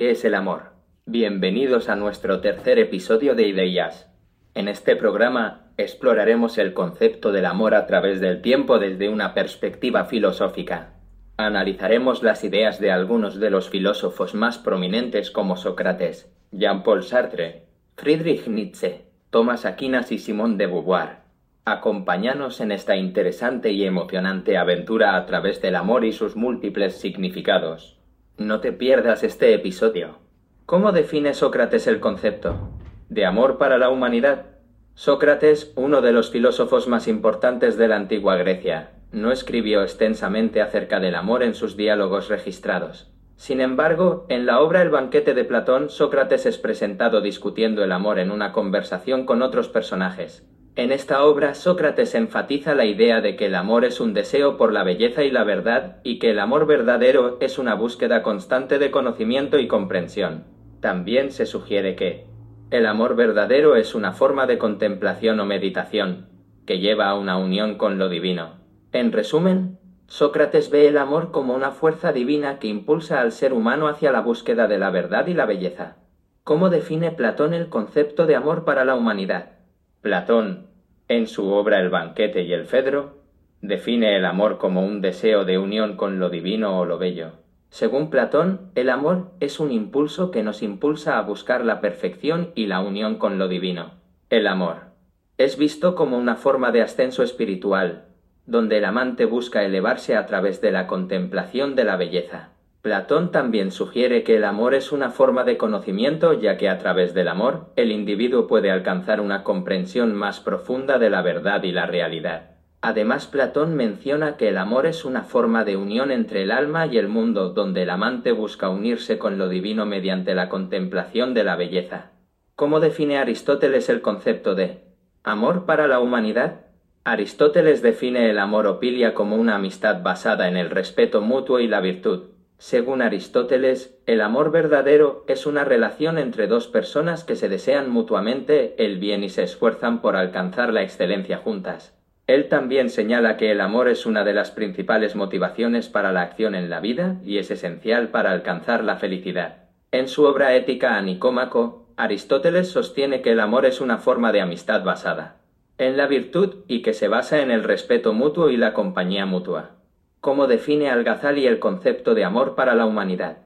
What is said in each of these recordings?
¿Qué es el amor? Bienvenidos a nuestro tercer episodio de Ideas. En este programa exploraremos el concepto del amor a través del tiempo desde una perspectiva filosófica. Analizaremos las ideas de algunos de los filósofos más prominentes como Sócrates, Jean-Paul Sartre, Friedrich Nietzsche, Thomas Aquinas y Simone de Beauvoir. Acompáñanos en esta interesante y emocionante aventura a través del amor y sus múltiples significados. No te pierdas este episodio. ¿Cómo define Sócrates el concepto? ¿De amor para la humanidad? Sócrates, uno de los filósofos más importantes de la antigua Grecia, no escribió extensamente acerca del amor en sus diálogos registrados. Sin embargo, en la obra El banquete de Platón, Sócrates es presentado discutiendo el amor en una conversación con otros personajes, en esta obra, Sócrates enfatiza la idea de que el amor es un deseo por la belleza y la verdad y que el amor verdadero es una búsqueda constante de conocimiento y comprensión. También se sugiere que el amor verdadero es una forma de contemplación o meditación, que lleva a una unión con lo divino. En resumen, Sócrates ve el amor como una fuerza divina que impulsa al ser humano hacia la búsqueda de la verdad y la belleza. ¿Cómo define Platón el concepto de amor para la humanidad? Platón, en su obra El banquete y el Fedro, define el amor como un deseo de unión con lo divino o lo bello. Según Platón, el amor es un impulso que nos impulsa a buscar la perfección y la unión con lo divino. El amor es visto como una forma de ascenso espiritual, donde el amante busca elevarse a través de la contemplación de la belleza. Platón también sugiere que el amor es una forma de conocimiento ya que a través del amor el individuo puede alcanzar una comprensión más profunda de la verdad y la realidad. Además, Platón menciona que el amor es una forma de unión entre el alma y el mundo donde el amante busca unirse con lo divino mediante la contemplación de la belleza. ¿Cómo define Aristóteles el concepto de amor para la humanidad? Aristóteles define el amor opilia como una amistad basada en el respeto mutuo y la virtud según Aristóteles, el amor verdadero es una relación entre dos personas que se desean mutuamente el bien y se esfuerzan por alcanzar la excelencia juntas. Él también señala que el amor es una de las principales motivaciones para la acción en la vida y es esencial para alcanzar la felicidad. En su obra ética a Nicómaco, Aristóteles sostiene que el amor es una forma de amistad basada en la virtud y que se basa en el respeto mutuo y la compañía mutua. ¿Cómo define Al-Ghazali el concepto de amor para la humanidad?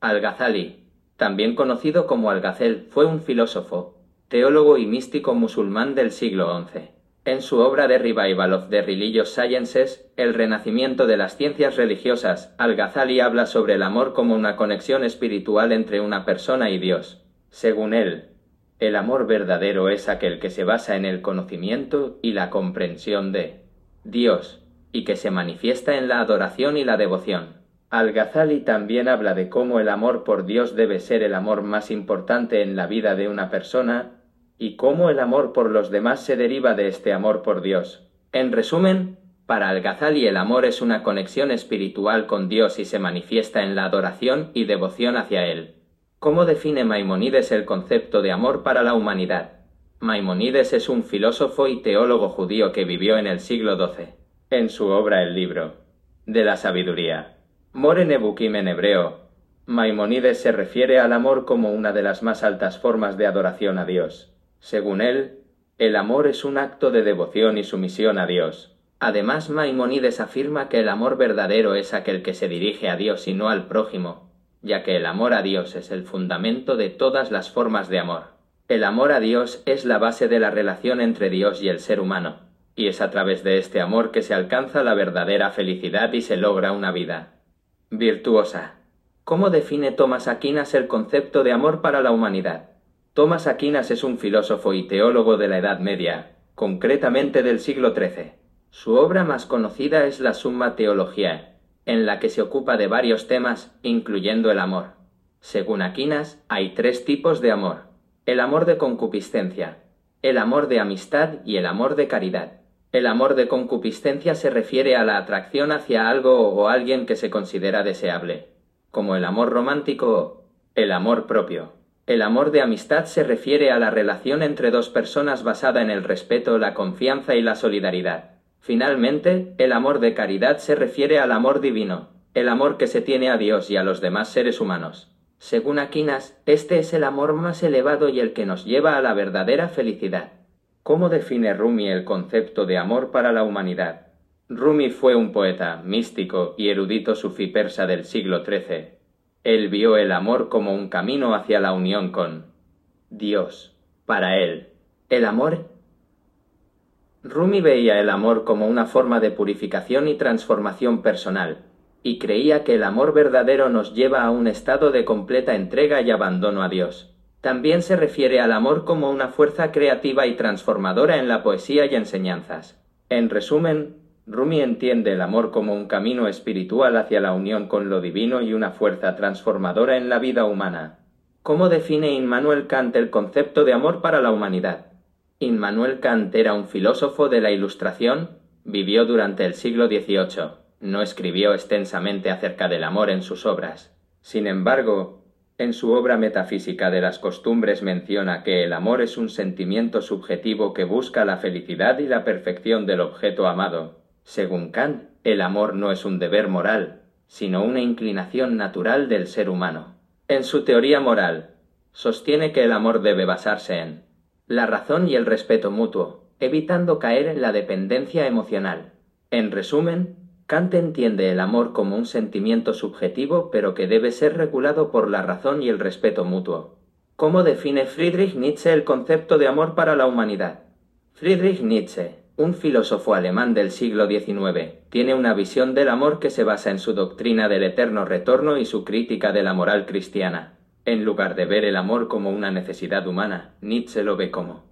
Al-Ghazali, también conocido como Al-Ghazel, fue un filósofo, teólogo y místico musulmán del siglo XI. En su obra The Revival of the Religious Sciences, El renacimiento de las ciencias religiosas, Al-Ghazali habla sobre el amor como una conexión espiritual entre una persona y Dios. Según él, el amor verdadero es aquel que se basa en el conocimiento y la comprensión de Dios, y que se manifiesta en la adoración y la devoción. Al-Ghazali también habla de cómo el amor por Dios debe ser el amor más importante en la vida de una persona y cómo el amor por los demás se deriva de este amor por Dios. En resumen, para Al-Ghazali el amor es una conexión espiritual con Dios y se manifiesta en la adoración y devoción hacia Él. ¿Cómo define Maimonides el concepto de amor para la humanidad? Maimonides es un filósofo y teólogo judío que vivió en el siglo XII en su obra El libro de la sabiduría. More Nebukim en hebreo, Maimonides se refiere al amor como una de las más altas formas de adoración a Dios. Según él, el amor es un acto de devoción y sumisión a Dios. Además, Maimonides afirma que el amor verdadero es aquel que se dirige a Dios y no al prójimo, ya que el amor a Dios es el fundamento de todas las formas de amor. El amor a Dios es la base de la relación entre Dios y el ser humano y es a través de este amor que se alcanza la verdadera felicidad y se logra una vida virtuosa. ¿Cómo define Tomás Aquinas el concepto de amor para la humanidad? Tomás Aquinas es un filósofo y teólogo de la Edad Media, concretamente del siglo XIII. Su obra más conocida es la Summa Theologiae, en la que se ocupa de varios temas, incluyendo el amor. Según Aquinas, hay tres tipos de amor. El amor de concupiscencia, el amor de amistad y el amor de caridad. El amor de concupiscencia se refiere a la atracción hacia algo o alguien que se considera deseable, como el amor romántico el amor propio. El amor de amistad se refiere a la relación entre dos personas basada en el respeto, la confianza y la solidaridad. Finalmente, el amor de caridad se refiere al amor divino, el amor que se tiene a Dios y a los demás seres humanos. Según Aquinas, este es el amor más elevado y el que nos lleva a la verdadera felicidad. ¿Cómo define Rumi el concepto de amor para la humanidad? Rumi fue un poeta, místico y erudito sufí persa del siglo XIII. Él vio el amor como un camino hacia la unión con Dios. Para él, el amor Rumi veía el amor como una forma de purificación y transformación personal, y creía que el amor verdadero nos lleva a un estado de completa entrega y abandono a Dios. También se refiere al amor como una fuerza creativa y transformadora en la poesía y enseñanzas. En resumen, Rumi entiende el amor como un camino espiritual hacia la unión con lo divino y una fuerza transformadora en la vida humana. ¿Cómo define Immanuel Kant el concepto de amor para la humanidad? Immanuel Kant era un filósofo de la Ilustración, vivió durante el siglo XVIII no escribió extensamente acerca del amor en sus obras. Sin embargo, en su obra Metafísica de las Costumbres menciona que el amor es un sentimiento subjetivo que busca la felicidad y la perfección del objeto amado. Según Kant, el amor no es un deber moral, sino una inclinación natural del ser humano. En su teoría moral, sostiene que el amor debe basarse en la razón y el respeto mutuo, evitando caer en la dependencia emocional. En resumen, Kant entiende el amor como un sentimiento subjetivo pero que debe ser regulado por la razón y el respeto mutuo. ¿Cómo define Friedrich Nietzsche el concepto de amor para la humanidad? Friedrich Nietzsche, un filósofo alemán del siglo XIX, tiene una visión del amor que se basa en su doctrina del eterno retorno y su crítica de la moral cristiana. En lugar de ver el amor como una necesidad humana, Nietzsche lo ve como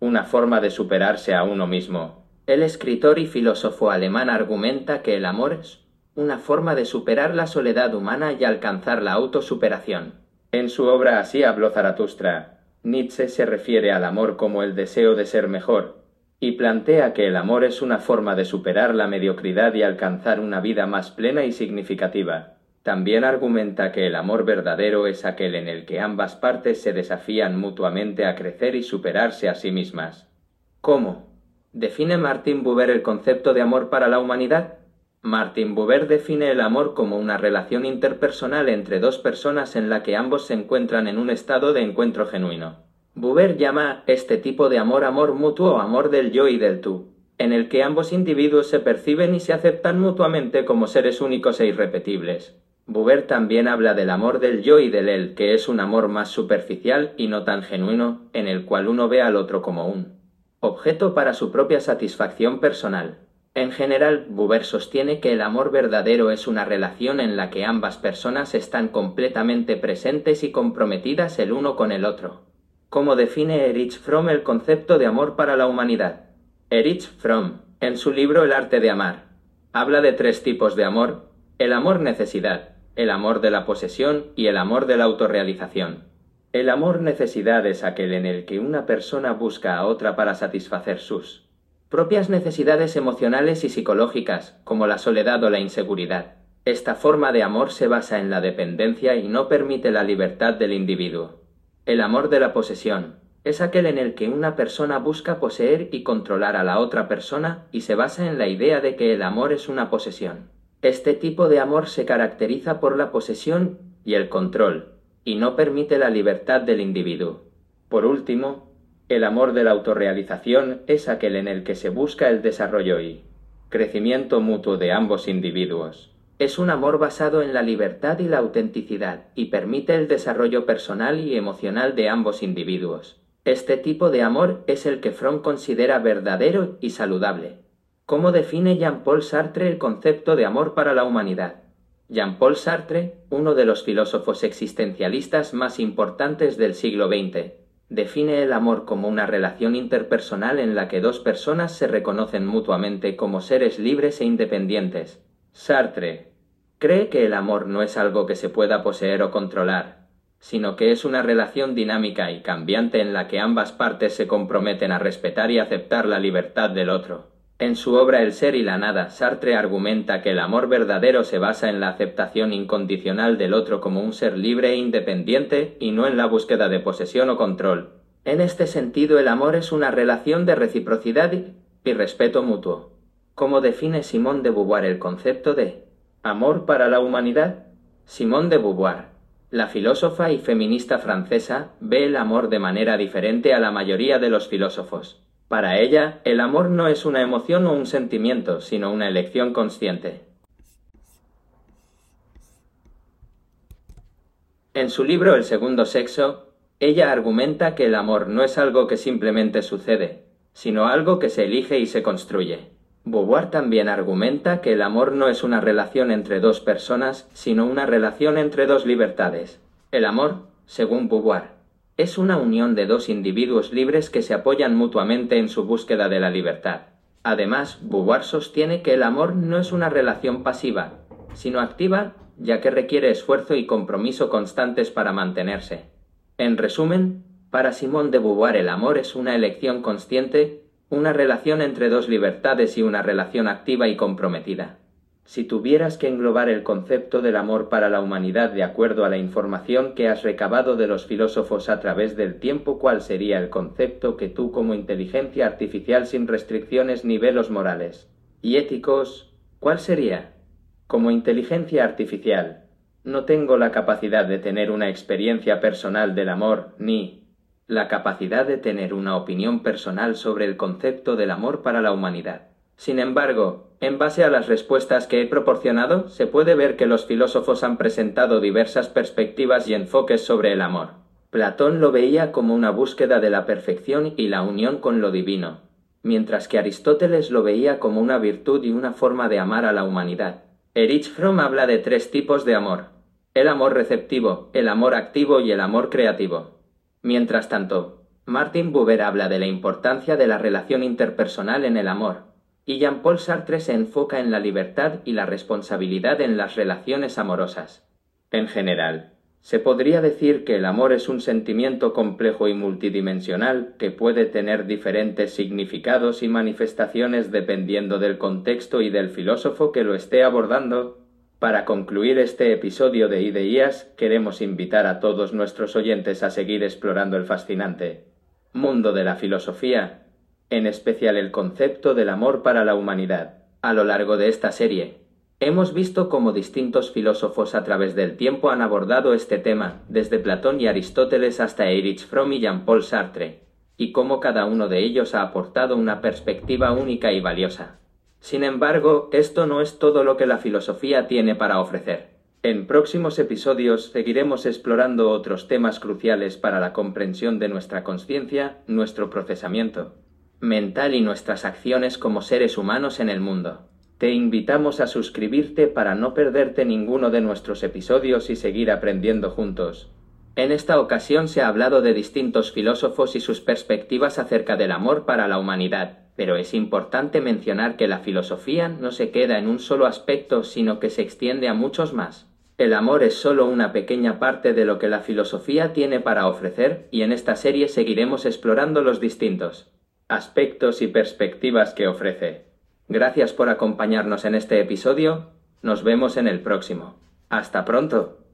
una forma de superarse a uno mismo, el escritor y filósofo alemán argumenta que el amor es una forma de superar la soledad humana y alcanzar la autosuperación. En su obra Así habló Zaratustra, Nietzsche se refiere al amor como el deseo de ser mejor, y plantea que el amor es una forma de superar la mediocridad y alcanzar una vida más plena y significativa. También argumenta que el amor verdadero es aquel en el que ambas partes se desafían mutuamente a crecer y superarse a sí mismas. ¿Cómo? ¿Define Martin Buber el concepto de amor para la humanidad? Martin Buber define el amor como una relación interpersonal entre dos personas en la que ambos se encuentran en un estado de encuentro genuino. Buber llama este tipo de amor amor mutuo, amor del yo y del tú, en el que ambos individuos se perciben y se aceptan mutuamente como seres únicos e irrepetibles. Buber también habla del amor del yo y del él, que es un amor más superficial y no tan genuino, en el cual uno ve al otro como un objeto para su propia satisfacción personal. En general, Buber sostiene que el amor verdadero es una relación en la que ambas personas están completamente presentes y comprometidas el uno con el otro. ¿Cómo define Erich Fromm el concepto de amor para la humanidad? Erich Fromm, en su libro El arte de amar, habla de tres tipos de amor, el amor necesidad, el amor de la posesión y el amor de la autorrealización. El amor necesidad es aquel en el que una persona busca a otra para satisfacer sus propias necesidades emocionales y psicológicas, como la soledad o la inseguridad. Esta forma de amor se basa en la dependencia y no permite la libertad del individuo. El amor de la posesión es aquel en el que una persona busca poseer y controlar a la otra persona y se basa en la idea de que el amor es una posesión. Este tipo de amor se caracteriza por la posesión y el control, y no permite la libertad del individuo. Por último, el amor de la autorrealización es aquel en el que se busca el desarrollo y crecimiento mutuo de ambos individuos. Es un amor basado en la libertad y la autenticidad y permite el desarrollo personal y emocional de ambos individuos. Este tipo de amor es el que Fromm considera verdadero y saludable. ¿Cómo define Jean-Paul Sartre el concepto de amor para la humanidad? Jean-Paul Sartre, uno de los filósofos existencialistas más importantes del siglo XX, define el amor como una relación interpersonal en la que dos personas se reconocen mutuamente como seres libres e independientes. Sartre cree que el amor no es algo que se pueda poseer o controlar, sino que es una relación dinámica y cambiante en la que ambas partes se comprometen a respetar y aceptar la libertad del otro. En su obra El ser y la nada, Sartre argumenta que el amor verdadero se basa en la aceptación incondicional del otro como un ser libre e independiente y no en la búsqueda de posesión o control. En este sentido, el amor es una relación de reciprocidad y respeto mutuo. ¿Cómo define Simón de Beauvoir el concepto de amor para la humanidad? Simón de Beauvoir La filósofa y feminista francesa ve el amor de manera diferente a la mayoría de los filósofos. Para ella, el amor no es una emoción o un sentimiento, sino una elección consciente. En su libro El segundo sexo, ella argumenta que el amor no es algo que simplemente sucede, sino algo que se elige y se construye. Beauvoir también argumenta que el amor no es una relación entre dos personas, sino una relación entre dos libertades. El amor, según Beauvoir, es una unión de dos individuos libres que se apoyan mutuamente en su búsqueda de la libertad. Además, Beauvoir sostiene que el amor no es una relación pasiva, sino activa, ya que requiere esfuerzo y compromiso constantes para mantenerse. En resumen, para Simone de Beauvoir el amor es una elección consciente una relación entre dos libertades y una relación activa y comprometida. Si tuvieras que englobar el concepto del amor para la humanidad de acuerdo a la información que has recabado de los filósofos a través del tiempo, ¿cuál sería el concepto que tú como inteligencia artificial sin restricciones ni velos morales y éticos, cuál sería? Como inteligencia artificial, no tengo la capacidad de tener una experiencia personal del amor ni, la capacidad de tener una opinión personal sobre el concepto del amor para la humanidad. Sin embargo, en base a las respuestas que he proporcionado, se puede ver que los filósofos han presentado diversas perspectivas y enfoques sobre el amor. Platón lo veía como una búsqueda de la perfección y la unión con lo divino, mientras que Aristóteles lo veía como una virtud y una forma de amar a la humanidad. Erich Fromm habla de tres tipos de amor. El amor receptivo, el amor activo y el amor creativo. Mientras tanto, Martin Buber habla de la importancia de la relación interpersonal en el amor, y Jean-Paul Sartre se enfoca en la libertad y la responsabilidad en las relaciones amorosas. En general, se podría decir que el amor es un sentimiento complejo y multidimensional que puede tener diferentes significados y manifestaciones dependiendo del contexto y del filósofo que lo esté abordando. Para concluir este episodio de Ideas, queremos invitar a todos nuestros oyentes a seguir explorando el fascinante mundo de la filosofía, en especial el concepto del amor para la humanidad. A lo largo de esta serie, hemos visto cómo distintos filósofos a través del tiempo han abordado este tema, desde Platón y Aristóteles hasta Erich Fromm y Jean-Paul Sartre, y cómo cada uno de ellos ha aportado una perspectiva única y valiosa. Sin embargo, esto no es todo lo que la filosofía tiene para ofrecer. En próximos episodios seguiremos explorando otros temas cruciales para la comprensión de nuestra conciencia, nuestro procesamiento mental y nuestras acciones como seres humanos en el mundo. Te invitamos a suscribirte para no perderte ninguno de nuestros episodios y seguir aprendiendo juntos. En esta ocasión se ha hablado de distintos filósofos y sus perspectivas acerca del amor para la humanidad. Pero es importante mencionar que la filosofía no se queda en un solo aspecto, sino que se extiende a muchos más. El amor es solo una pequeña parte de lo que la filosofía tiene para ofrecer y en esta serie seguiremos explorando los distintos aspectos y perspectivas que ofrece. Gracias por acompañarnos en este episodio. Nos vemos en el próximo. Hasta pronto.